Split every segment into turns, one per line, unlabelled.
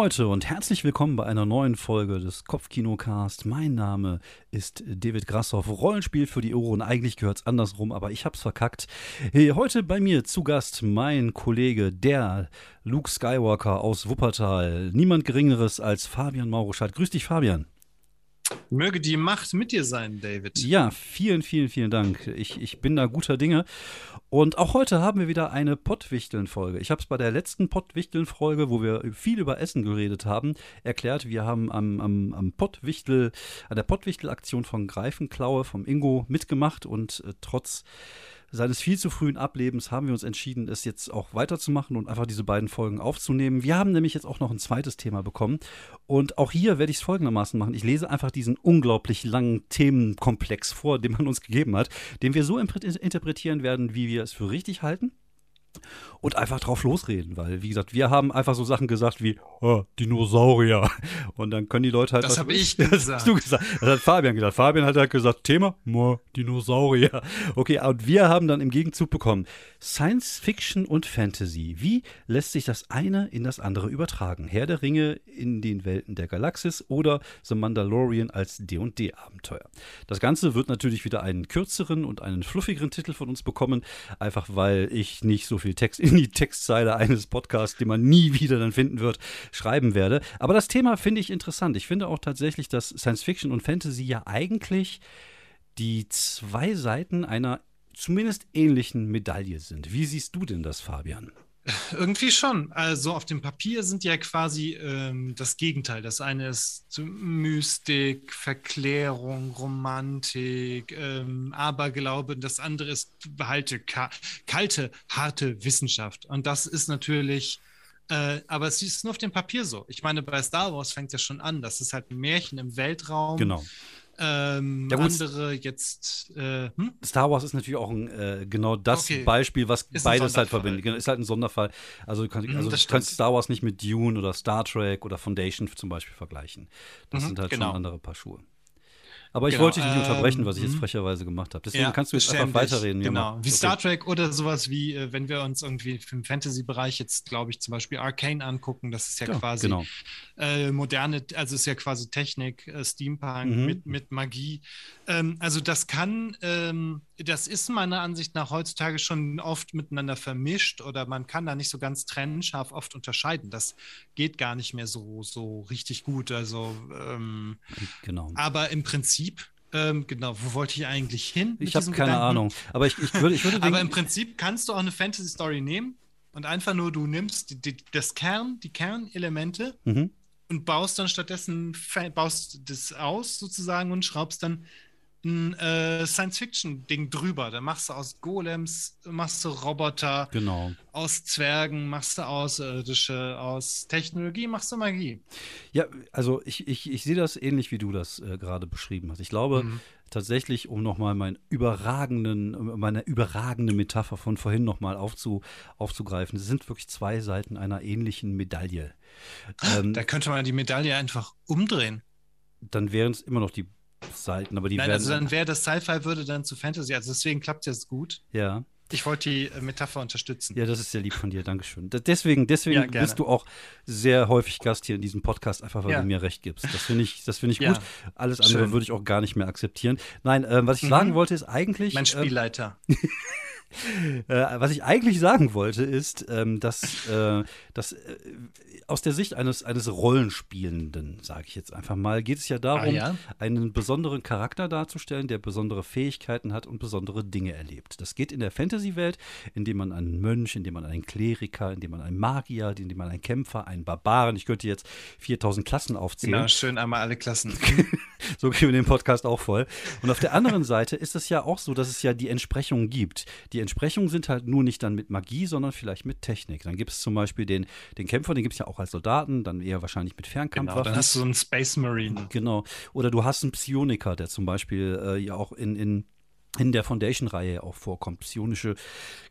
Leute und herzlich willkommen bei einer neuen Folge des Kopfkinocast. Mein Name ist David Grassoff. Rollenspiel für die Ohren. Eigentlich gehört es andersrum, aber ich hab's verkackt. Heute bei mir zu Gast mein Kollege, der Luke Skywalker aus Wuppertal. Niemand Geringeres als Fabian Mauruschat. Grüß dich, Fabian.
Möge die Macht mit dir sein, David.
Ja, vielen, vielen, vielen Dank. Ich, ich bin da guter Dinge. Und auch heute haben wir wieder eine Pottwichteln-Folge. Ich habe es bei der letzten Pottwichteln-Folge, wo wir viel über Essen geredet haben, erklärt. Wir haben am, am, am Pottwichtel, an der Pottwichtel-Aktion von Greifenklaue, vom Ingo mitgemacht und äh, trotz seines viel zu frühen Ablebens haben wir uns entschieden, es jetzt auch weiterzumachen und einfach diese beiden Folgen aufzunehmen. Wir haben nämlich jetzt auch noch ein zweites Thema bekommen. Und auch hier werde ich es folgendermaßen machen. Ich lese einfach diesen unglaublich langen Themenkomplex vor, den man uns gegeben hat, den wir so interpretieren werden, wie wir es für richtig halten und einfach drauf losreden, weil, wie gesagt, wir haben einfach so Sachen gesagt wie oh, Dinosaurier. Und dann können die Leute halt.
Das habe ich gesagt. Das hast
du gesagt. Das hat Fabian gesagt. Fabian hat halt gesagt, Thema, oh, Dinosaurier. Okay, und wir haben dann im Gegenzug bekommen Science Fiction und Fantasy. Wie lässt sich das eine in das andere übertragen? Herr der Ringe in den Welten der Galaxis oder The Mandalorian als D&D-Abenteuer. Das Ganze wird natürlich wieder einen kürzeren und einen fluffigeren Titel von uns bekommen, einfach weil ich nicht so viel Text in die Textzeile eines Podcasts, den man nie wieder dann finden wird, schreiben werde. Aber das Thema finde ich interessant. Ich finde auch tatsächlich, dass Science Fiction und Fantasy ja eigentlich die zwei Seiten einer zumindest ähnlichen Medaille sind. Wie siehst du denn das, Fabian?
Irgendwie schon. Also auf dem Papier sind ja quasi ähm, das Gegenteil. Das eine ist Mystik, Verklärung, Romantik, ähm, Aberglaube. Das andere ist behalte, kalte, harte Wissenschaft. Und das ist natürlich, äh, aber es ist nur auf dem Papier so. Ich meine, bei Star Wars fängt es ja schon an. Das ist halt ein Märchen im Weltraum.
Genau.
Ähm, ja, andere jetzt. Äh, hm?
Star Wars ist natürlich auch ein, äh, genau das okay. Beispiel, was ist beides halt verbindet. Genau, ist halt ein Sonderfall. Also, du, kann, mhm, also du kannst Star Wars nicht mit Dune oder Star Trek oder Foundation zum Beispiel vergleichen. Das mhm, sind halt genau. schon andere Paar Schuhe. Aber ich genau, wollte dich nicht unterbrechen, was ich jetzt mhm. frecherweise gemacht habe. Deswegen ja, kannst du jetzt einfach weiterreden.
Genau, wie okay. Star Trek oder sowas wie, äh, wenn wir uns irgendwie im Fantasy-Bereich jetzt, glaube ich, zum Beispiel Arcane angucken, das ist ja, ja quasi genau. äh, moderne, also ist ja quasi Technik, äh, Steampunk mhm. mit, mit Magie. Ähm, also das kann, ähm, das ist meiner Ansicht nach heutzutage schon oft miteinander vermischt oder man kann da nicht so ganz trennscharf oft unterscheiden. Das geht gar nicht mehr so, so richtig gut. Also, ähm,
genau.
aber im Prinzip ähm, genau, wo wollte ich eigentlich hin?
Ich habe keine Gedanken? Ahnung. Aber ich, ich würde, ich würde
Aber im Prinzip kannst du auch eine Fantasy-Story nehmen und einfach nur du nimmst die, die, das Kern, die Kernelemente mhm. und baust dann stattdessen baust das aus sozusagen und schraubst dann ein äh, Science-Fiction-Ding drüber. Da machst du aus Golems, machst du Roboter,
genau.
aus Zwergen, machst du Außerirdische, aus Technologie machst du Magie.
Ja, also ich, ich, ich sehe das ähnlich, wie du das äh, gerade beschrieben hast. Ich glaube mhm. tatsächlich, um nochmal meinen überragenden, meine überragende Metapher von vorhin nochmal aufzu, aufzugreifen, es sind wirklich zwei Seiten einer ähnlichen Medaille.
Ähm, da könnte man die Medaille einfach umdrehen.
Dann wären es immer noch die Seiten, aber die
Nein,
werden.
Also dann wäre das Sci-Fi würde dann zu Fantasy, also deswegen klappt es jetzt gut.
Ja.
Ich wollte die äh, Metapher unterstützen.
Ja, das ist sehr lieb von dir, Dankeschön. Deswegen, deswegen ja, bist du auch sehr häufig Gast hier in diesem Podcast, einfach weil ja. du mir recht gibst. Das finde ich, das find ich ja. gut. Alles andere würde ich auch gar nicht mehr akzeptieren. Nein, äh, was ich mhm. sagen wollte, ist eigentlich.
Mein ähm, Spielleiter.
Äh, äh, was ich eigentlich sagen wollte, ist, ähm, dass, äh, dass äh, aus der Sicht eines, eines Rollenspielenden, sage ich jetzt einfach mal, geht es ja darum, ah, ja? einen besonderen Charakter darzustellen, der besondere Fähigkeiten hat und besondere Dinge erlebt. Das geht in der Fantasy-Welt, indem man einen Mönch, indem man einen Kleriker, indem man einen Magier, indem man einen Kämpfer, einen Barbaren, ich könnte jetzt 4000 Klassen aufzählen. Genau,
schön einmal alle Klassen.
so kriegen wir den Podcast auch voll. Und auf der anderen Seite ist es ja auch so, dass es ja die Entsprechungen gibt. Die die Entsprechungen sind halt nur nicht dann mit Magie, sondern vielleicht mit Technik. Dann gibt es zum Beispiel den, den Kämpfer, den gibt es ja auch als Soldaten, dann eher wahrscheinlich mit Fernkampfwaffen.
Genau, dann hast du so einen Space Marine.
Genau. Oder du hast einen Psioniker, der zum Beispiel äh, ja auch in, in in der Foundation-Reihe auch vorkommt. Psionische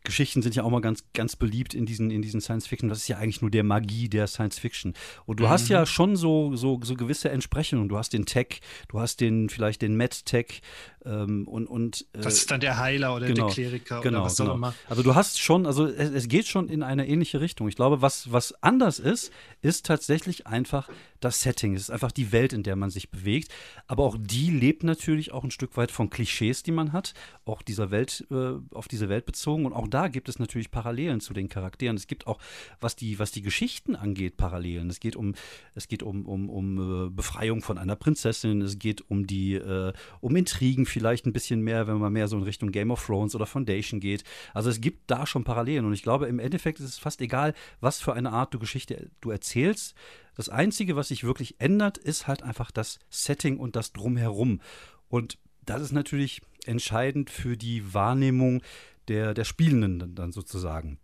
Geschichten sind ja auch mal ganz, ganz beliebt in diesen, in diesen Science-Fiction. Das ist ja eigentlich nur der Magie der Science-Fiction. Und du mhm. hast ja schon so, so, so gewisse Entsprechungen. Du hast den Tech, du hast den, vielleicht den Med-Tech, ähm, und, und,
äh, das ist dann der Heiler oder genau, der Kleriker
genau,
oder was
genau.
auch immer.
Also du hast schon, also es, es, geht schon in eine ähnliche Richtung. Ich glaube, was, was anders ist, ist tatsächlich einfach das Setting. Es ist einfach die Welt, in der man sich bewegt. Aber auch die lebt natürlich auch ein Stück weit von Klischees, die man hat, auch dieser Welt, äh, auf diese Welt bezogen. Und auch da gibt es natürlich Parallelen zu den Charakteren. Es gibt auch, was die, was die Geschichten angeht, Parallelen. Es geht um, es geht um, um, um äh, Befreiung von einer Prinzessin, es geht um die, äh, um Intrigen vielleicht ein bisschen mehr, wenn man mehr so in Richtung Game of Thrones oder Foundation geht. Also es gibt da schon Parallelen und ich glaube, im Endeffekt ist es fast egal, was für eine Art du Geschichte du erzählst. Das Einzige, was sich wirklich ändert, ist halt einfach das Setting und das Drumherum. Und das ist natürlich entscheidend für die Wahrnehmung der, der Spielenden dann sozusagen.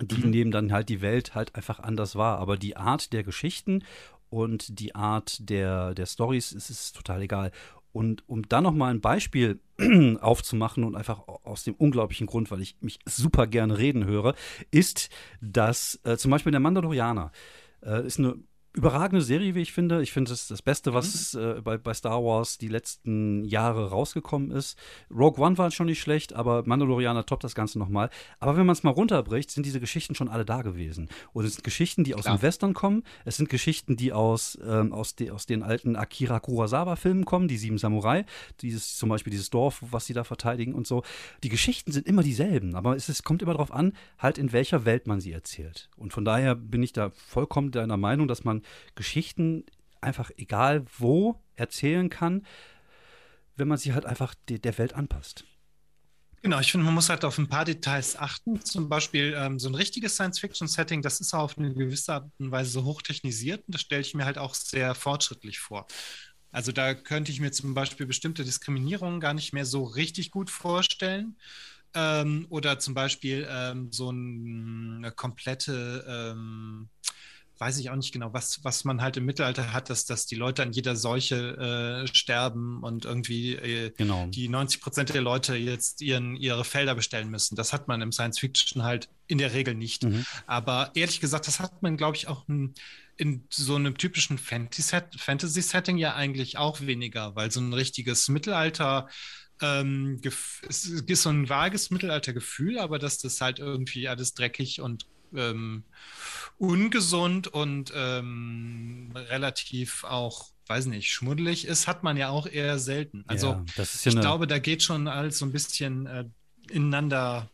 Die mhm. nehmen dann halt die Welt halt einfach anders wahr. Aber die Art der Geschichten und die Art der, der Stories ist es total egal. Und um dann nochmal ein Beispiel aufzumachen und einfach aus dem unglaublichen Grund, weil ich mich super gerne reden höre, ist, dass äh, zum Beispiel der Mandalorianer äh, ist eine überragende Serie, wie ich finde. Ich finde, es ist das Beste, was mhm. äh, bei, bei Star Wars die letzten Jahre rausgekommen ist. Rogue One war schon nicht schlecht, aber Mandalorianer toppt das Ganze nochmal. Aber wenn man es mal runterbricht, sind diese Geschichten schon alle da gewesen. Und es sind Geschichten, die aus Klar. dem Western kommen. Es sind Geschichten, die aus, ähm, aus, de, aus den alten Akira Kurosawa-Filmen kommen, die Sieben Samurai. Dieses, zum Beispiel dieses Dorf, was sie da verteidigen und so. Die Geschichten sind immer dieselben, aber es ist, kommt immer darauf an, halt in welcher Welt man sie erzählt. Und von daher bin ich da vollkommen deiner Meinung, dass man Geschichten einfach egal wo erzählen kann, wenn man sie halt einfach der Welt anpasst.
Genau, ich finde, man muss halt auf ein paar Details achten. Zum Beispiel ähm, so ein richtiges Science-Fiction-Setting, das ist auf eine gewisse Art und Weise so hochtechnisiert und das stelle ich mir halt auch sehr fortschrittlich vor. Also da könnte ich mir zum Beispiel bestimmte Diskriminierungen gar nicht mehr so richtig gut vorstellen. Ähm, oder zum Beispiel ähm, so ein, eine komplette ähm, weiß ich auch nicht genau, was, was man halt im Mittelalter hat, dass, dass die Leute an jeder Seuche äh, sterben und irgendwie äh, genau. die 90 Prozent der Leute jetzt ihren, ihre Felder bestellen müssen. Das hat man im Science Fiction halt in der Regel nicht. Mhm. Aber ehrlich gesagt, das hat man, glaube ich, auch in, in so einem typischen Fantasy-Setting ja eigentlich auch weniger, weil so ein richtiges Mittelalter ähm, es ist so ein vages Mittelaltergefühl, aber dass das halt irgendwie alles dreckig und ähm, ungesund und ähm, relativ auch, weiß nicht, schmuddelig ist, hat man ja auch eher selten. Also ja, ja ich glaube, da geht schon alles so ein bisschen äh, ineinander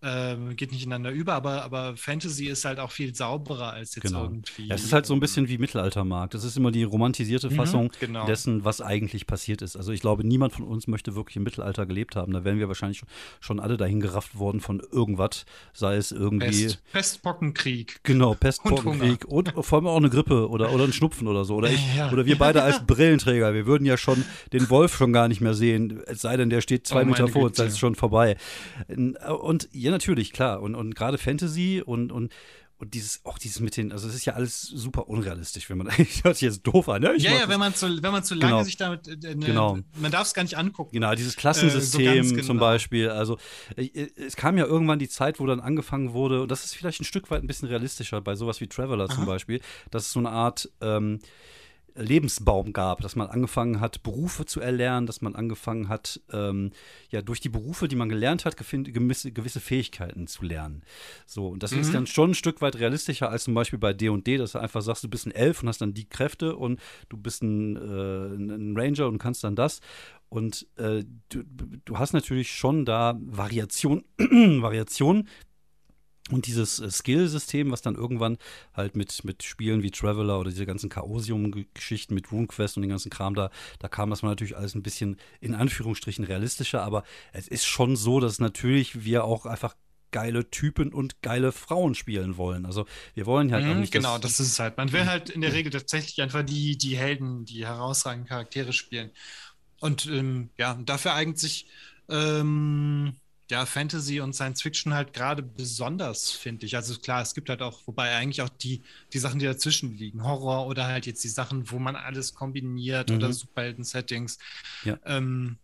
ähm, geht nicht ineinander über, aber, aber Fantasy ist halt auch viel sauberer als jetzt genau. irgendwie.
Ja, es ist halt so ein bisschen wie Mittelaltermarkt. Das ist immer die romantisierte mhm, Fassung mhm, genau. dessen, was eigentlich passiert ist. Also ich glaube, niemand von uns möchte wirklich im Mittelalter gelebt haben. Da wären wir wahrscheinlich schon alle dahin gerafft worden von irgendwas, sei es irgendwie. Pest,
Pestpockenkrieg.
Genau, Pestpockenkrieg und, und, vor allem auch eine Grippe oder, oder ein Schnupfen oder so. Oder ich, ja. oder wir beide als Brillenträger. Wir würden ja schon den Wolf schon gar nicht mehr sehen, es sei denn, der steht zwei oh, Meter vor uns, dann ist es schon vorbei. Und ja, ja, natürlich, klar. Und, und gerade Fantasy und, und, und dieses, auch dieses mit den, also es ist ja alles super unrealistisch, wenn man eigentlich hört sich jetzt doof an. Ne?
ja, ja, wenn man zu, wenn man zu lange genau. sich damit, äh, ne, genau. man darf es gar nicht angucken.
Genau, dieses Klassensystem äh, so genau. zum Beispiel. Also äh, es kam ja irgendwann die Zeit, wo dann angefangen wurde, und das ist vielleicht ein Stück weit ein bisschen realistischer bei sowas wie Traveler Aha. zum Beispiel, dass es so eine Art ähm, Lebensbaum gab, dass man angefangen hat, Berufe zu erlernen, dass man angefangen hat, ähm, ja, durch die Berufe, die man gelernt hat, gewisse, gewisse Fähigkeiten zu lernen. So, und das mhm. ist dann schon ein Stück weit realistischer als zum Beispiel bei D&D, dass du einfach sagst, du bist ein Elf und hast dann die Kräfte und du bist ein, äh, ein Ranger und kannst dann das. Und äh, du, du, hast natürlich schon da Variation, Variation und dieses äh, Skill-System, was dann irgendwann halt mit, mit Spielen wie Traveler oder diese ganzen Chaosium-Geschichten mit RuneQuest und den ganzen Kram da, da kam das mal natürlich alles ein bisschen in Anführungsstrichen realistischer, aber es ist schon so, dass natürlich wir auch einfach geile Typen und geile Frauen spielen wollen. Also wir wollen halt
mhm, auch nicht. Genau, das, ist es halt. Man will halt in der Regel tatsächlich einfach die, die Helden, die herausragenden Charaktere spielen. Und ähm, ja, dafür eignet sich ähm, ja, Fantasy und Science Fiction halt gerade besonders, finde ich. Also klar, es gibt halt auch, wobei eigentlich auch die, die Sachen, die dazwischen liegen, Horror oder halt jetzt die Sachen, wo man alles kombiniert mhm. oder Superhelden-Settings. Ja. Ähm,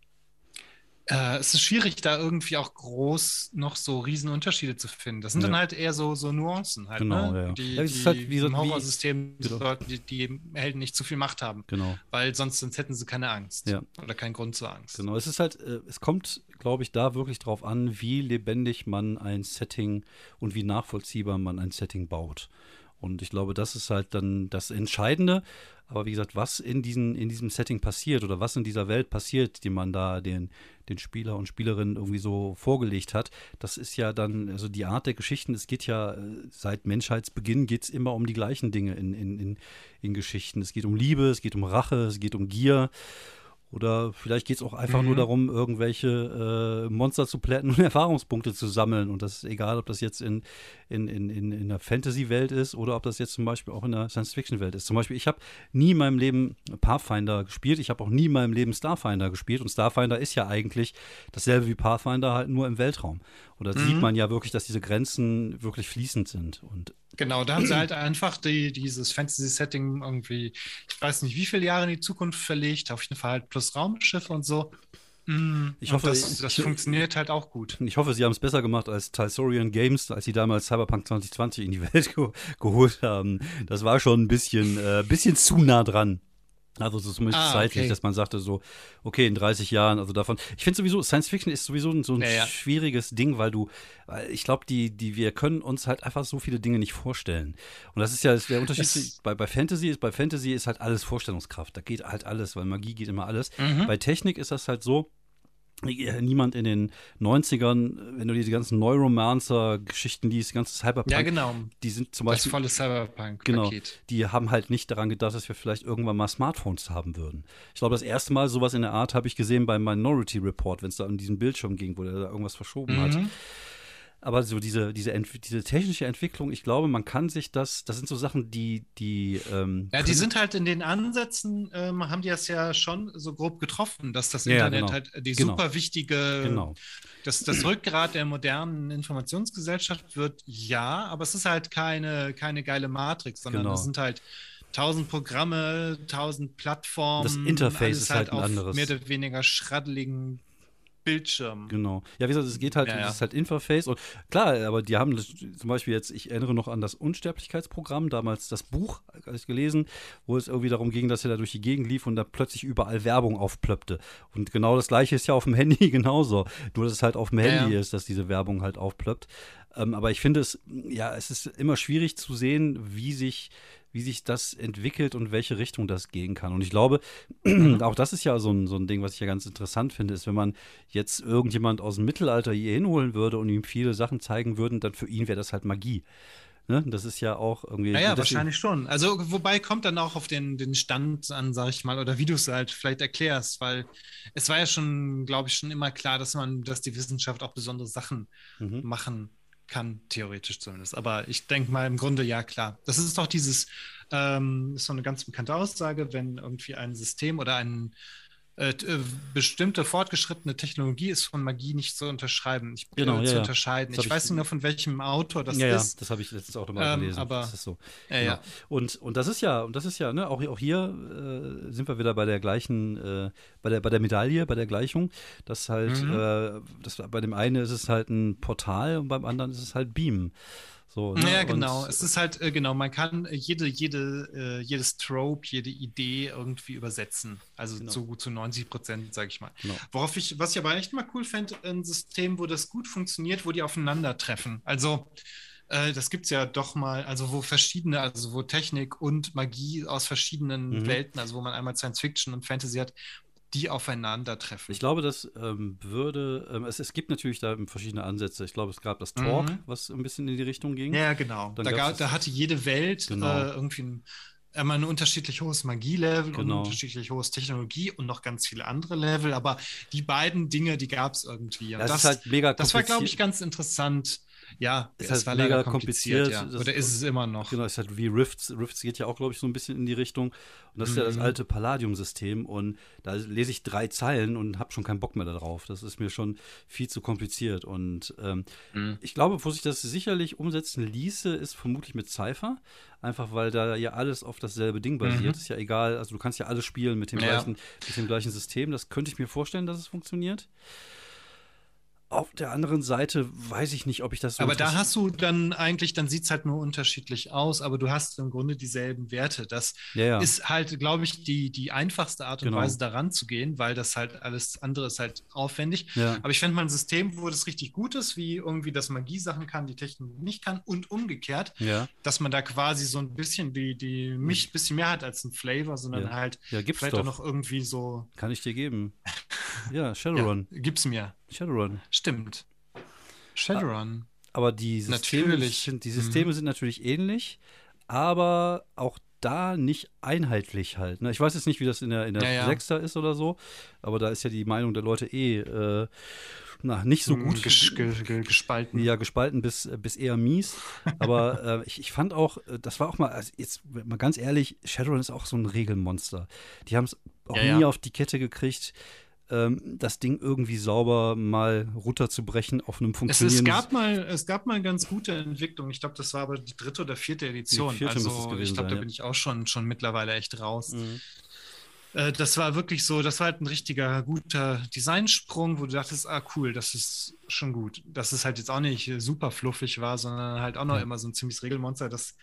Äh, es ist schwierig, da irgendwie auch groß noch so riesen Unterschiede zu finden. Das sind ja. dann halt eher so, so Nuancen halt,
genau,
ne?
ja.
Die,
ja,
die
halt wie so,
im Horrorsystem genau. sollten die, die Helden nicht zu viel Macht haben.
Genau.
Weil sonst, sonst hätten sie keine Angst.
Ja.
Oder keinen Grund zur Angst.
Genau, es ist halt, äh, es kommt, glaube ich, da wirklich drauf an, wie lebendig man ein Setting und wie nachvollziehbar man ein Setting baut. Und ich glaube, das ist halt dann das Entscheidende. Aber wie gesagt, was in, diesen, in diesem Setting passiert oder was in dieser Welt passiert, die man da den, den Spieler und Spielerinnen irgendwie so vorgelegt hat, das ist ja dann, also die Art der Geschichten, es geht ja äh, seit Menschheitsbeginn geht es immer um die gleichen Dinge in, in, in, in Geschichten. Es geht um Liebe, es geht um Rache, es geht um Gier. Oder vielleicht geht es auch einfach mhm. nur darum, irgendwelche äh, Monster zu plätten und Erfahrungspunkte zu sammeln. Und das ist egal, ob das jetzt in, in, in, in, in einer Fantasy-Welt ist oder ob das jetzt zum Beispiel auch in einer Science-Fiction-Welt ist. Zum Beispiel, ich habe nie in meinem Leben Pathfinder gespielt. Ich habe auch nie in meinem Leben Starfinder gespielt. Und Starfinder ist ja eigentlich dasselbe wie Pathfinder, halt nur im Weltraum. Und da mhm. sieht man ja wirklich, dass diese Grenzen wirklich fließend sind. Und
Genau, da haben sie halt einfach die, dieses Fantasy-Setting irgendwie, ich weiß nicht, wie viele Jahre in die Zukunft verlegt, auf jeden Fall halt plus Raumschiffe und so.
Mm, ich hoffe,
das, das ich, funktioniert halt auch gut.
Ich hoffe, sie haben es besser gemacht als Talsorian Games, als sie damals Cyberpunk 2020 in die Welt ge geholt haben. Das war schon ein bisschen, äh, bisschen zu nah dran. Also so zumindest ah, zeitlich, okay. dass man sagte so, okay, in 30 Jahren, also davon. Ich finde sowieso, Science Fiction ist sowieso so ein ja, ja. schwieriges Ding, weil du, weil ich glaube, die, die, wir können uns halt einfach so viele Dinge nicht vorstellen. Und das ist ja der Unterschied das bei, bei Fantasy ist, bei Fantasy ist halt alles Vorstellungskraft. Da geht halt alles, weil Magie geht immer alles. Mhm. Bei Technik ist das halt so, niemand in den 90ern, wenn du diese ganzen Neuromancer-Geschichten liest, die ganze Cyberpunk.
Ja, genau.
Die sind zum Beispiel.
Das volle Cyberpunk. -Paket.
Genau. Die haben halt nicht daran gedacht, dass wir vielleicht irgendwann mal Smartphones haben würden. Ich glaube, das erste Mal sowas in der Art habe ich gesehen bei Minority Report, wenn es da um diesen Bildschirm ging, wo der da irgendwas verschoben mhm. hat. Aber so diese, diese, diese technische Entwicklung, ich glaube, man kann sich das, das sind so Sachen, die, die. Ähm,
ja, die sind halt in den Ansätzen, ähm, haben die das ja schon so grob getroffen, dass das Internet ja, genau. halt die genau. super wichtige,
genau.
das, das Rückgrat der modernen Informationsgesellschaft wird, ja, aber es ist halt keine, keine geile Matrix, sondern genau. es sind halt tausend Programme, tausend Plattformen.
Das Interface ist halt, halt ein anderes.
Mehr oder weniger schraddeligen Bildschirm.
Genau. Ja, wie gesagt, es geht halt, ja, ja. es ist halt Interface und klar, aber die haben das, zum Beispiel jetzt, ich erinnere noch an das Unsterblichkeitsprogramm, damals das Buch, habe ich gelesen, wo es irgendwie darum ging, dass er da durch die Gegend lief und da plötzlich überall Werbung aufplöppte. Und genau das gleiche ist ja auf dem Handy genauso. Nur, dass es halt auf dem Handy ja, ist, dass diese Werbung halt aufplöppt. Ähm, aber ich finde es, ja, es ist immer schwierig zu sehen, wie sich wie sich das entwickelt und welche Richtung das gehen kann. Und ich glaube, auch das ist ja so ein, so ein Ding, was ich ja ganz interessant finde, ist, wenn man jetzt irgendjemand aus dem Mittelalter hier hinholen würde und ihm viele Sachen zeigen würden, dann für ihn wäre das halt Magie. Ne? Das ist ja auch irgendwie.
Naja, wahrscheinlich schon. Also, wobei kommt dann auch auf den, den Stand an, sag ich mal, oder wie du es halt vielleicht erklärst, weil es war ja schon, glaube ich, schon immer klar, dass man, dass die Wissenschaft auch besondere Sachen mhm. machen kann, theoretisch zumindest. Aber ich denke mal im Grunde ja klar. Das ist doch dieses, ähm, ist so eine ganz bekannte Aussage, wenn irgendwie ein System oder ein äh, äh, bestimmte fortgeschrittene Technologie ist von Magie nicht zu unterschreiben, nicht
genau,
äh,
zu
ja, unterscheiden. Ich, ich weiß nicht mehr, von welchem Autor das
ja,
ist.
Ja, das habe ich letztens auch nochmal ähm, gelesen.
Aber,
das ist so.
Ja, genau. ja.
Und, und das ist ja, und das ist ja, ne, auch, auch hier äh, sind wir wieder bei der gleichen, äh, bei, der, bei der Medaille, bei der Gleichung. Das halt, mhm. Äh, das, bei dem einen ist es halt ein Portal und beim anderen ist es halt Beam. So,
ne? Ja, genau. Und, es ist halt, äh, genau, man kann äh, jede, jede, äh, jedes Trope, jede Idee irgendwie übersetzen. Also genau. zu, zu 90 Prozent, sage ich mal. Genau. Worauf ich, was ich aber echt mal cool fände, ein System, wo das gut funktioniert, wo die aufeinandertreffen. Also äh, das gibt es ja doch mal, also wo verschiedene, also wo Technik und Magie aus verschiedenen mhm. Welten, also wo man einmal Science Fiction und Fantasy hat, die aufeinandertreffen.
Ich glaube, das ähm, würde, ähm, es, es gibt natürlich da verschiedene Ansätze. Ich glaube, es gab das Talk, mhm. was ein bisschen in die Richtung ging.
Ja, genau. da, gab, da hatte jede Welt genau. äh, irgendwie ein, einmal ein unterschiedlich hohes Magielevel genau. und ein unterschiedlich hohes Technologie und noch ganz viele andere Level, aber die beiden Dinge, die gab es irgendwie.
das, das, ist halt mega
Das war, glaube ich, ganz interessant ja,
ist es halt mega kompliziert. kompliziert
ja. Oder ist es immer noch?
Genau, ist halt wie Rifts. Rifts geht ja auch, glaube ich, so ein bisschen in die Richtung. Und das mhm. ist ja das mhm. alte Palladium-System. Und da lese ich drei Zeilen und habe schon keinen Bock mehr darauf. Das ist mir schon viel zu kompliziert. Und ähm, mhm. ich glaube, wo sich das sicherlich umsetzen ließe, ist vermutlich mit Cypher. einfach weil da ja alles auf dasselbe Ding basiert. Mhm. Ist ja egal, also du kannst ja alles spielen mit dem, ja. gleichen, mit dem gleichen System. Das könnte ich mir vorstellen, dass es funktioniert. Auf der anderen Seite weiß ich nicht, ob ich das
so. Aber da hast du dann eigentlich, dann sieht es halt nur unterschiedlich aus, aber du hast im Grunde dieselben Werte. Das ja, ja. ist halt, glaube ich, die, die einfachste Art und genau. Weise daran zu gehen, weil das halt alles andere ist halt aufwendig. Ja. Aber ich fände mal ein System, wo das richtig gut ist, wie irgendwie das Magie Sachen kann, die Technik nicht kann und umgekehrt, dass man da quasi so ein bisschen die, die mich ein bisschen mehr hat als ein Flavor, sondern halt
vielleicht
doch. auch noch irgendwie so.
Kann ich dir geben. ja, Shadowrun.
gib's mir.
Shadowrun.
Stimmt. Shadowrun.
Aber die Systeme, natürlich. Sind, die Systeme mhm. sind natürlich ähnlich, aber auch da nicht einheitlich halt. Ne? Ich weiß jetzt nicht, wie das in der, in der ja, ja. Sechster ist oder so, aber da ist ja die Meinung der Leute eh äh, na, nicht so hm, gut.
Ges gespalten.
Ja, gespalten bis, bis eher mies. Aber äh, ich, ich fand auch, äh, das war auch mal, also jetzt mal ganz ehrlich, Shadowrun ist auch so ein Regelmonster. Die haben es auch ja, nie auf die Kette gekriegt, ähm, das Ding irgendwie sauber mal runterzubrechen auf einem funktionierenden.
Es, es, gab mal, es gab mal ganz gute Entwicklung. Ich glaube, das war aber die dritte oder vierte Edition. Die vierte also ich glaube, da ja. bin ich auch schon, schon mittlerweile echt raus. Mhm. Äh, das war wirklich so, das war halt ein richtiger guter Designsprung, wo du dachtest, ah cool, das ist schon gut. Dass es halt jetzt auch nicht super fluffig war, sondern halt auch noch ja. immer so ein ziemliches Regelmonster, das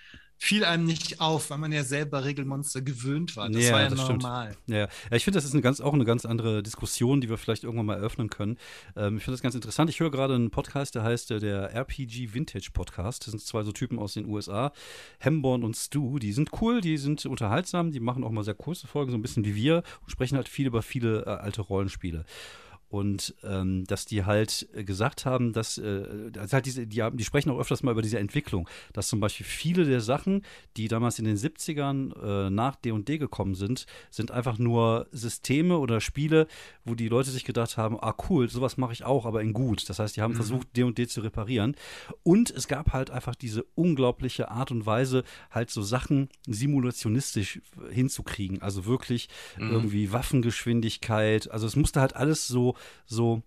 fiel einem nicht auf, weil man ja selber Regelmonster gewöhnt war. Das ja, war ja das normal.
Ja. ja, ich finde, das ist eine ganz, auch eine ganz andere Diskussion, die wir vielleicht irgendwann mal eröffnen können. Ähm, ich finde das ganz interessant. Ich höre gerade einen Podcast, der heißt äh, der RPG Vintage Podcast. Das sind zwei so Typen aus den USA, Hemborn und Stu. Die sind cool, die sind unterhaltsam, die machen auch mal sehr kurze Folgen, so ein bisschen wie wir und sprechen halt viel über viele äh, alte Rollenspiele und ähm, dass die halt gesagt haben, dass äh, also halt diese, die, die sprechen auch öfters mal über diese Entwicklung, dass zum Beispiel viele der Sachen, die damals in den 70ern äh, nach D&D gekommen sind, sind einfach nur Systeme oder Spiele, wo die Leute sich gedacht haben, ah cool, sowas mache ich auch, aber in gut. Das heißt, die haben mhm. versucht, D&D zu reparieren und es gab halt einfach diese unglaubliche Art und Weise, halt so Sachen simulationistisch hinzukriegen, also wirklich mhm. irgendwie Waffengeschwindigkeit, also es musste halt alles so so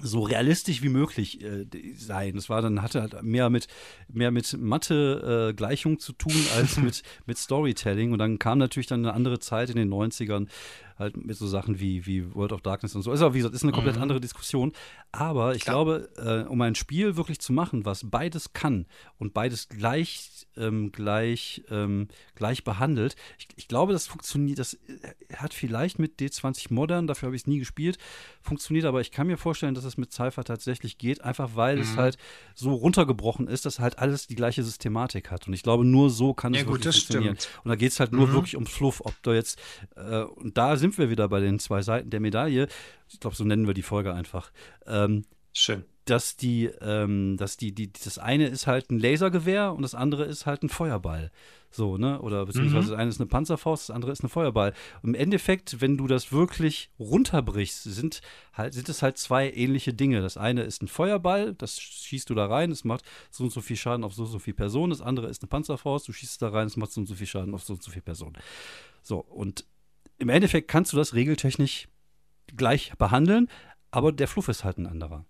so realistisch wie möglich äh, sein. Das war dann hatte halt mehr mit mehr mit Mathe äh, Gleichung zu tun als mit mit Storytelling und dann kam natürlich dann eine andere Zeit in den 90ern halt mit so Sachen wie wie World of Darkness und so. Ist aber wie gesagt, ist eine komplett mhm. andere Diskussion, aber ich Klar. glaube, äh, um ein Spiel wirklich zu machen, was beides kann und beides gleich ähm, gleich, ähm, gleich behandelt. Ich, ich, glaube, das funktioniert, das äh, hat vielleicht mit D20 Modern, dafür habe ich es nie gespielt, funktioniert, aber ich kann mir vorstellen, dass es mit Cypher tatsächlich geht, einfach weil mhm. es halt so runtergebrochen ist, dass halt alles die gleiche Systematik hat. Und ich glaube, nur so kann ja, es gut, funktionieren. Stimmt. Und da geht es halt nur mhm. wirklich ums Fluff, ob du jetzt, äh, und da sind wir wieder bei den zwei Seiten der Medaille. Ich glaube, so nennen wir die Folge einfach. Ähm,
Schön
dass die, ähm, dass die, die, das eine ist halt ein Lasergewehr und das andere ist halt ein Feuerball. So, ne? Oder beziehungsweise mhm. das eine ist eine Panzerfaust, das andere ist eine Feuerball. Und Im Endeffekt, wenn du das wirklich runterbrichst, sind halt, sind es halt zwei ähnliche Dinge. Das eine ist ein Feuerball, das schießt du da rein, es macht so und so viel Schaden auf so und so viele Personen. Das andere ist eine Panzerfaust, du schießt da rein, es macht so und so viel Schaden auf so und so viele Personen. So, und im Endeffekt kannst du das regeltechnisch gleich behandeln, aber der Fluff ist halt ein anderer.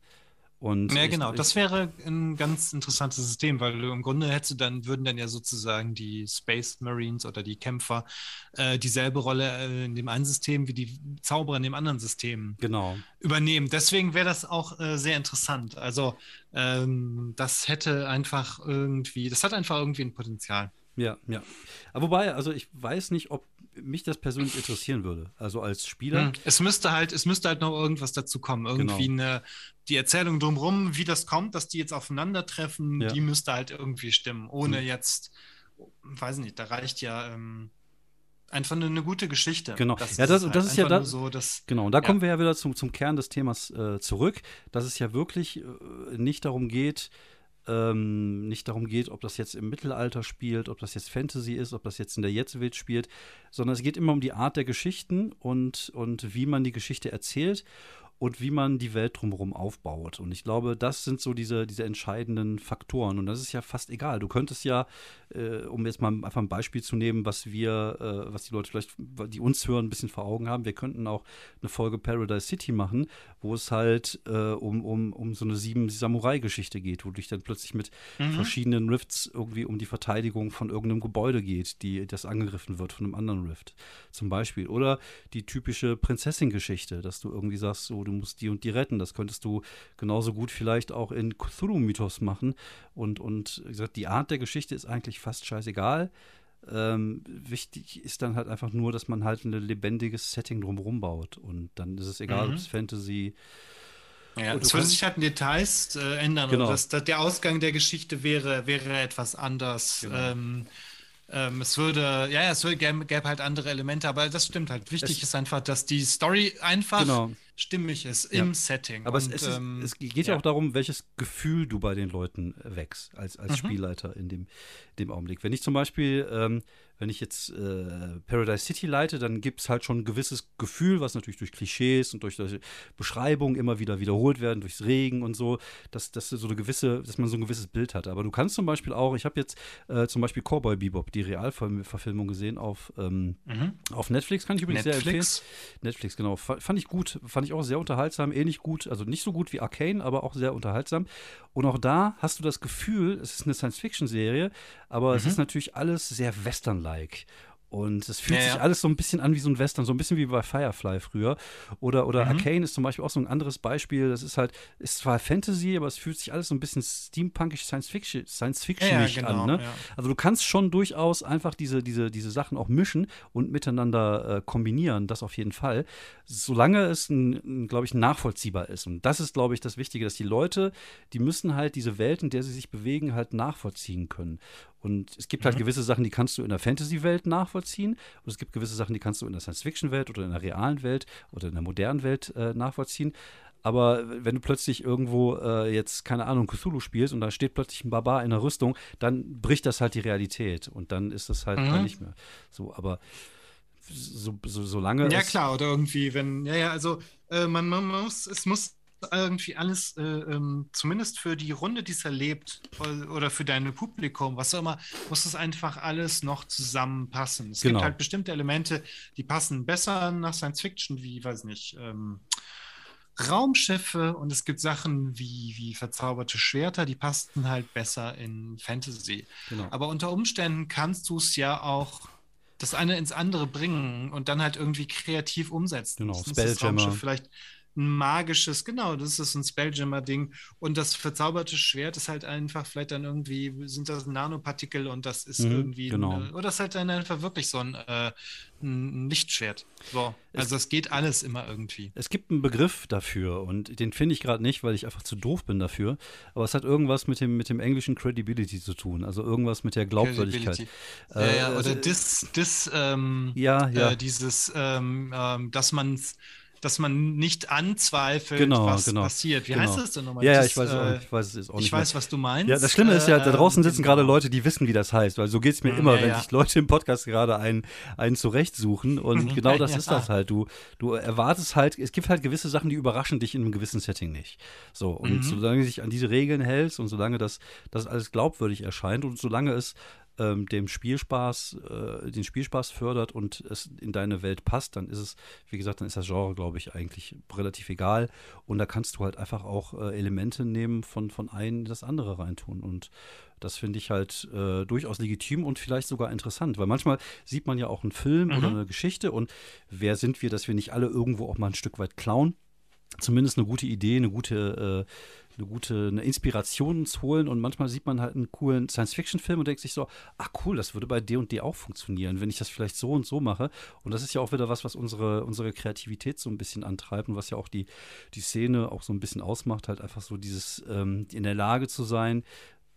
Und
ja, genau, ich, das wäre ein ganz interessantes System, weil du im Grunde hättest du dann, würden dann ja sozusagen die Space Marines oder die Kämpfer äh, dieselbe Rolle äh, in dem einen System wie die Zauberer in dem anderen System
genau.
übernehmen. Deswegen wäre das auch äh, sehr interessant. Also ähm, das hätte einfach irgendwie, das hat einfach irgendwie ein Potenzial.
Ja, ja. Aber wobei, also ich weiß nicht, ob mich das persönlich interessieren würde. Also als Spieler. Hm.
Es müsste halt, es müsste halt noch irgendwas dazu kommen. Irgendwie genau. eine, die Erzählung drumherum, wie das kommt, dass die jetzt aufeinandertreffen, ja. die müsste halt irgendwie stimmen. Ohne hm. jetzt, weiß nicht, da reicht ja. Ähm, einfach eine, eine, gute Geschichte.
Genau. Das ja, das, ist, halt das ist ja das. So, dass, genau, und da ja. kommen wir ja wieder zum, zum Kern des Themas äh, zurück, dass es ja wirklich äh, nicht darum geht, ähm, nicht darum geht, ob das jetzt im Mittelalter spielt, ob das jetzt Fantasy ist, ob das jetzt in der Jetztwelt spielt, sondern es geht immer um die Art der Geschichten und, und wie man die Geschichte erzählt. Und wie man die Welt drumherum aufbaut. Und ich glaube, das sind so diese, diese entscheidenden Faktoren. Und das ist ja fast egal. Du könntest ja, äh, um jetzt mal einfach ein Beispiel zu nehmen, was wir, äh, was die Leute vielleicht, die uns hören, ein bisschen vor Augen haben, wir könnten auch eine Folge Paradise City machen, wo es halt äh, um, um, um so eine Sieben-Samurai-Geschichte geht, wo dich dann plötzlich mit mhm. verschiedenen Rifts irgendwie um die Verteidigung von irgendeinem Gebäude geht, die das angegriffen wird von einem anderen Rift, zum Beispiel. Oder die typische Prinzessin-Geschichte, dass du irgendwie sagst, so, du musst die und die retten. Das könntest du genauso gut vielleicht auch in Cthulhu-Mythos machen. Und, und wie gesagt, die Art der Geschichte ist eigentlich fast scheißegal. Ähm, wichtig ist dann halt einfach nur, dass man halt ein lebendiges Setting drumherum baut. Und dann ist es egal, mhm. ob es Fantasy.
Ja, es würde sich halt in Details äh, ändern. Genau. Und das, das, der Ausgang der Geschichte wäre, wäre etwas anders. Genau. Ähm, ähm, es würde, ja, es würde, gäbe, gäbe, halt andere Elemente, aber das stimmt halt. Wichtig es, ist einfach, dass die Story einfach genau. Stimmig ist im ja. Setting.
Aber Und, es, ist, ähm, es, geht ja. ja. auch darum, welches Gefühl du bei den Leuten wächst, als, als mhm. Spielleiter in dem, dem Augenblick. Wenn ich zum Beispiel ähm, wenn ich jetzt äh, Paradise City leite, dann gibt es halt schon ein gewisses Gefühl, was natürlich durch Klischees und durch Beschreibungen immer wieder wiederholt werden, durchs Regen und so, dass, dass so eine gewisse, dass man so ein gewisses Bild hat. Aber du kannst zum Beispiel auch, ich habe jetzt äh, zum Beispiel Cowboy Bebop, die Realverfilmung gesehen auf, ähm, mhm. auf Netflix, kann ich übrigens Netflix. sehr empfehlen. Netflix, genau. Fand ich gut, fand ich auch sehr unterhaltsam, ähnlich gut, also nicht so gut wie Arcane, aber auch sehr unterhaltsam. Und auch da hast du das Gefühl, es ist eine Science-Fiction-Serie, aber mhm. es ist natürlich alles sehr western-like. Und es fühlt ja, sich ja. alles so ein bisschen an wie so ein Western, so ein bisschen wie bei Firefly früher. Oder, oder mhm. Arcane ist zum Beispiel auch so ein anderes Beispiel. Das ist halt, ist zwar Fantasy, aber es fühlt sich alles so ein bisschen steampunkisch Science-Fiction Science -Fiction ja, genau, an. Ne? Also du kannst schon durchaus einfach diese, diese, diese Sachen auch mischen und miteinander äh, kombinieren, das auf jeden Fall. Solange es, glaube ich, nachvollziehbar ist. Und das ist, glaube ich, das Wichtige, dass die Leute, die müssen halt diese Welt, in der sie sich bewegen, halt nachvollziehen können. Und es gibt halt mhm. gewisse Sachen, die kannst du in der Fantasy-Welt nachvollziehen. Und es gibt gewisse Sachen, die kannst du in der Science-Fiction-Welt oder in der realen Welt oder in der modernen Welt äh, nachvollziehen. Aber wenn du plötzlich irgendwo äh, jetzt, keine Ahnung, Cthulhu spielst und da steht plötzlich ein Barbar in der Rüstung, dann bricht das halt die Realität. Und dann ist das halt mhm. nicht mehr so. Aber so, so, solange.
Ja, klar, oder irgendwie, wenn, ja, ja, also äh, man, man muss, es muss irgendwie alles, äh, ähm, zumindest für die Runde, die es erlebt oder für dein Publikum, was auch immer, muss es einfach alles noch zusammenpassen. Es genau. gibt halt bestimmte Elemente, die passen besser nach Science Fiction, wie, weiß nicht, ähm, Raumschiffe und es gibt Sachen wie, wie verzauberte Schwerter, die passen halt besser in Fantasy. Genau. Aber unter Umständen kannst du es ja auch das eine ins andere bringen und dann halt irgendwie kreativ umsetzen.
Genau, Spelljammer.
Vielleicht ein magisches, genau, das ist ein Spelljammer-Ding. Und das verzauberte Schwert ist halt einfach, vielleicht dann irgendwie, sind das Nanopartikel und das ist mhm, irgendwie,
genau.
eine, oder das ist halt dann einfach wirklich so ein, äh, ein Lichtschwert. So, also es geht alles immer irgendwie.
Es gibt einen Begriff dafür und den finde ich gerade nicht, weil ich einfach zu doof bin dafür. Aber es hat irgendwas mit dem, mit dem englischen Credibility zu tun, also irgendwas mit der Glaubwürdigkeit.
Ja, ja, oder also, dis, dis ähm,
ja, ja.
Äh, dieses, ähm, ähm, dass man es dass man nicht anzweifelt,
genau,
was
genau,
passiert. Wie
genau.
heißt das denn nochmal?
Ja,
ja
ich weiß, äh, ich weiß es auch nicht.
Ich weiß, was du meinst.
Ja, das Schlimme ist ja, da draußen sitzen gerade Leute, die wissen, wie das heißt, weil so geht es mir immer, wenn sich Leute im Podcast gerade einen, einen zurechtsuchen und genau das ist das halt. Du, du erwartest halt, es gibt halt gewisse Sachen, die überraschen dich in einem gewissen Setting nicht. So, und mhm. solange du dich an diese Regeln hältst und solange das, das alles glaubwürdig erscheint und solange es ähm, dem Spielspaß, äh, den Spielspaß fördert und es in deine Welt passt, dann ist es, wie gesagt, dann ist das Genre, glaube ich, eigentlich relativ egal. Und da kannst du halt einfach auch äh, Elemente nehmen von, von einem in das andere reintun. Und das finde ich halt äh, durchaus legitim und vielleicht sogar interessant, weil manchmal sieht man ja auch einen Film mhm. oder eine Geschichte und wer sind wir, dass wir nicht alle irgendwo auch mal ein Stück weit klauen? Zumindest eine gute Idee, eine gute äh, eine gute eine Inspiration zu holen und manchmal sieht man halt einen coolen Science-Fiction-Film und denkt sich so, ach cool, das würde bei D und D auch funktionieren, wenn ich das vielleicht so und so mache. Und das ist ja auch wieder was, was unsere, unsere Kreativität so ein bisschen antreibt und was ja auch die, die Szene auch so ein bisschen ausmacht, halt einfach so dieses ähm, in der Lage zu sein,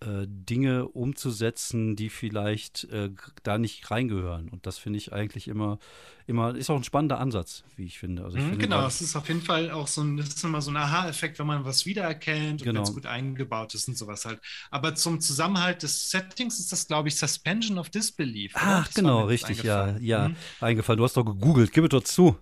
äh, Dinge umzusetzen, die vielleicht äh, da nicht reingehören. Und das finde ich eigentlich immer, immer, ist auch ein spannender Ansatz, wie ich finde. Also ich
mhm,
finde
genau, es ist auf jeden Fall auch so ein, das ist immer so ein Aha-Effekt, wenn man was wiedererkennt und genau. wenn es gut eingebaut ist und sowas halt. Aber zum Zusammenhalt des Settings ist das, glaube ich, Suspension of Disbelief.
Ach, genau, richtig, ja, ja, mhm. eingefallen. Du hast doch gegoogelt, gib es doch zu.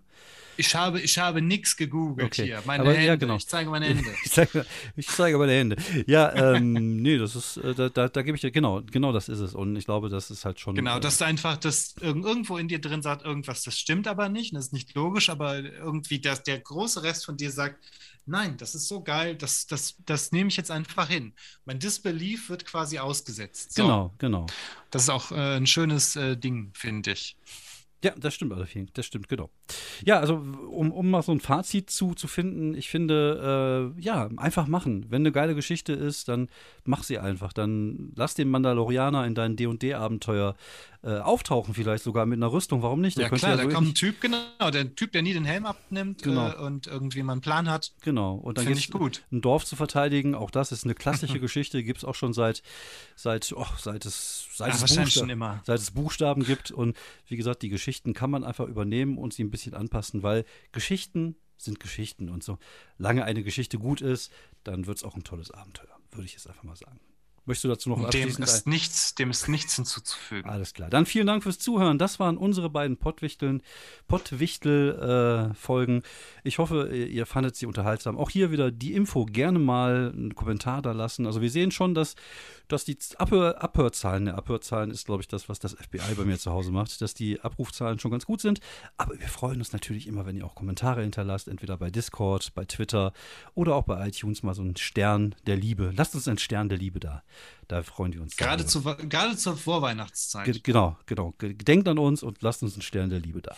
Ich habe, ich habe nichts gegoogelt
okay.
hier. Meine Aber, Hände.
Ja, genau.
Ich zeige meine Hände.
ich, zeige, ich zeige meine Hände. Ja, ähm, nee, das ist, äh, da, da, da gebe ich dir, genau, genau das ist es. Und ich glaube, das ist halt schon.
Genau, äh, dass du einfach, dass irgendwo in dir drin sagt, irgendwas, das stimmt aber nicht, das ist nicht logisch, aber irgendwie das, der große Rest von dir sagt, nein, das ist so geil, das, das, das nehme ich jetzt einfach hin. Mein Disbelief wird quasi ausgesetzt.
So. Genau, genau.
Das ist auch äh, ein schönes äh, Ding, finde ich.
Ja, das stimmt allerdings. Das stimmt, genau. Ja, also um, um mal so ein Fazit zu, zu finden, ich finde, äh, ja, einfach machen. Wenn eine geile Geschichte ist, dann mach sie einfach. Dann lass den Mandalorianer in dein D&D-Abenteuer äh, auftauchen, vielleicht sogar mit einer Rüstung. Warum nicht?
Der ja klar, ja da kommt ein Typ, genau, der Typ, der nie den Helm abnimmt
genau.
äh, und irgendwie mal einen Plan hat.
Genau. Und dann
ich gut.
ein Dorf zu verteidigen. Auch das ist eine klassische Geschichte, gibt es auch schon seit, seit, oh, seit es, seit,
ja,
es
Buchstaben,
seit es Buchstaben gibt. Und wie gesagt, die Geschichten kann man einfach übernehmen und sie ein bisschen anpassen, weil Geschichten sind Geschichten und so lange eine Geschichte gut ist, dann wird es auch ein tolles Abenteuer, würde ich jetzt einfach mal sagen. Möchtest du dazu noch
dem ist nichts, Dem ist nichts hinzuzufügen.
Alles klar. Dann vielen Dank fürs Zuhören. Das waren unsere beiden Pottwichteln, Pottwichtel-Folgen. Äh, ich hoffe, ihr fandet sie unterhaltsam. Auch hier wieder die Info. Gerne mal einen Kommentar da lassen. Also wir sehen schon, dass, dass die Abhör, Abhörzahlen, ne, Abhörzahlen ist, glaube ich, das, was das FBI bei mir zu Hause macht, dass die Abrufzahlen schon ganz gut sind. Aber wir freuen uns natürlich immer, wenn ihr auch Kommentare hinterlasst, entweder bei Discord, bei Twitter oder auch bei iTunes mal so einen Stern der Liebe. Lasst uns einen Stern der Liebe da. Da freuen wir uns.
Gerade, zu, gerade zur Vorweihnachtszeit.
Ge genau, genau. Denkt an uns und lasst uns einen Stern der Liebe da.